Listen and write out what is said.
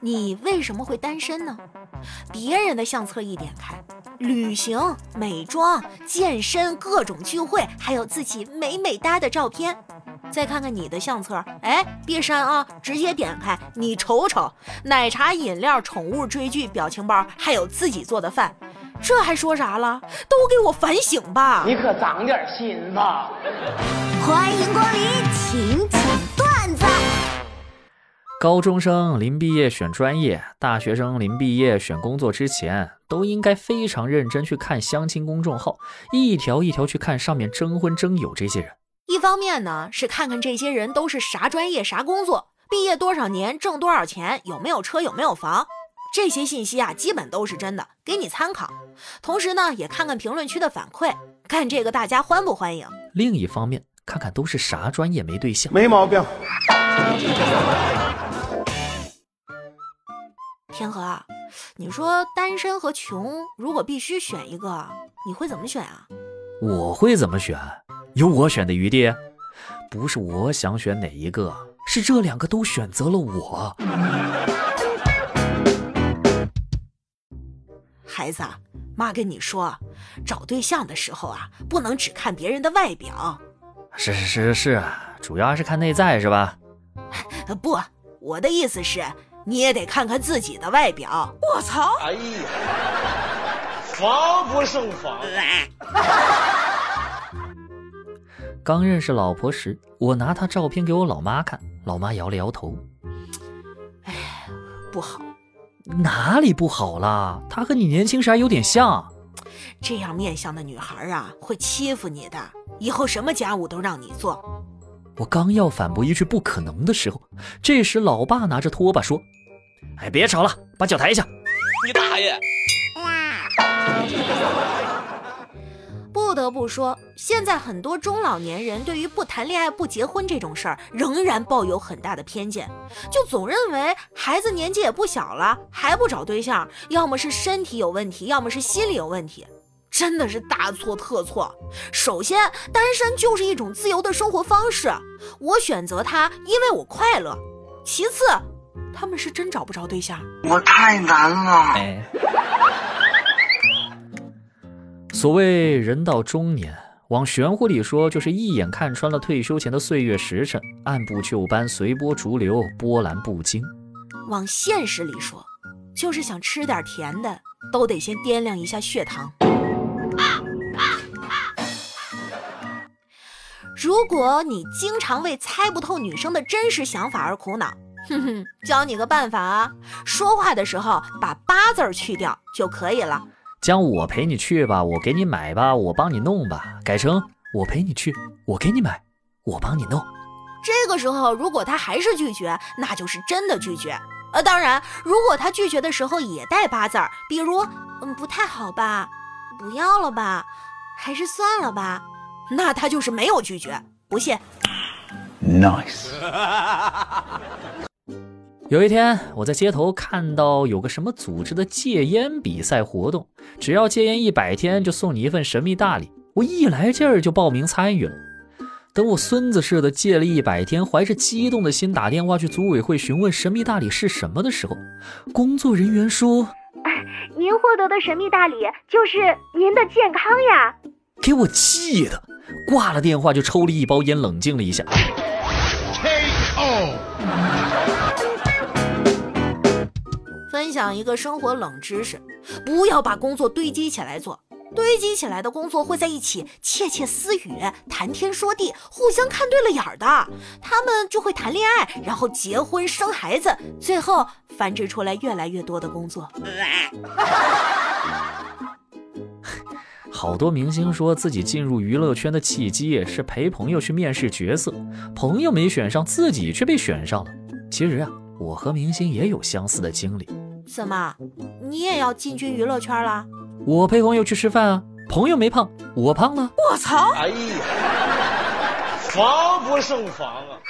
你为什么会单身呢？别人的相册一点开，旅行、美妆、健身、各种聚会，还有自己美美哒的照片。再看看你的相册，哎，别删啊，直接点开，你瞅瞅，奶茶、饮料、宠物、追剧、表情包，还有自己做的饭，这还说啥了？都给我反省吧！你可长点心吧！欢迎光临请。高中生临毕业选专业，大学生临毕业选工作之前，都应该非常认真去看相亲公众号，一条一条去看上面征婚征友这些人。一方面呢，是看看这些人都是啥专业、啥工作，毕业多少年，挣多少钱，有没有车，有没有房，这些信息啊，基本都是真的，给你参考。同时呢，也看看评论区的反馈，看这个大家欢不欢迎。另一方面，看看都是啥专业没对象，没毛病。天河啊，你说单身和穷，如果必须选一个，你会怎么选啊？我会怎么选？有我选的余地？不是我想选哪一个，是这两个都选择了我。孩子，妈跟你说，找对象的时候啊，不能只看别人的外表。是是是是，主要还是看内在是吧？不，我的意思是。你也得看看自己的外表。我操！哎呀，防不胜防。刚认识老婆时，我拿她照片给我老妈看，老妈摇了摇头。哎，不好。哪里不好了？她和你年轻时还有点像。这样面相的女孩啊，会欺负你的，以后什么家务都让你做。我刚要反驳一句不可能的时候，这时老爸拿着拖把说。哎，别吵了，把脚抬一下。你大爷！不得不说，现在很多中老年人对于不谈恋爱不结婚这种事儿，仍然抱有很大的偏见，就总认为孩子年纪也不小了，还不找对象，要么是身体有问题，要么是心理有问题，真的是大错特错。首先，单身就是一种自由的生活方式，我选择它，因为我快乐。其次，他们是真找不着对象，我太难了。所谓人到中年，往玄乎里说，就是一眼看穿了退休前的岁月时辰，按部就班，随波逐流，波澜不惊；往现实里说，就是想吃点甜的，都得先掂量一下血糖。如果你经常为猜不透女生的真实想法而苦恼。哼哼，教你个办法啊！说话的时候把“八”字去掉就可以了。将“我陪你去吧，我给你买吧，我帮你弄吧”改成“我陪你去，我给你买，我帮你弄”。这个时候，如果他还是拒绝，那就是真的拒绝。呃，当然，如果他拒绝的时候也带“八”字儿，比如“嗯，不太好吧，不要了吧，还是算了吧”，那他就是没有拒绝。不信？Nice。有一天，我在街头看到有个什么组织的戒烟比赛活动，只要戒烟一百天就送你一份神秘大礼。我一来劲儿就报名参与了。等我孙子似的戒了一百天，怀着激动的心打电话去组委会询问神秘大礼是什么的时候，工作人员说：“您获得的神秘大礼就是您的健康呀！”给我气的，挂了电话就抽了一包烟，冷静了一下。分享一个生活冷知识：不要把工作堆积起来做，堆积起来的工作会在一起窃窃私语、谈天说地，互相看对了眼儿的，他们就会谈恋爱，然后结婚生孩子，最后繁殖出来越来越多的工作。好多明星说自己进入娱乐圈的契机是陪朋友去面试角色，朋友没选上，自己却被选上了。其实啊，我和明星也有相似的经历。怎么，你也要进军娱乐圈了？我陪朋友去吃饭啊，朋友没胖，我胖了。我操！哎呀，防不胜防啊！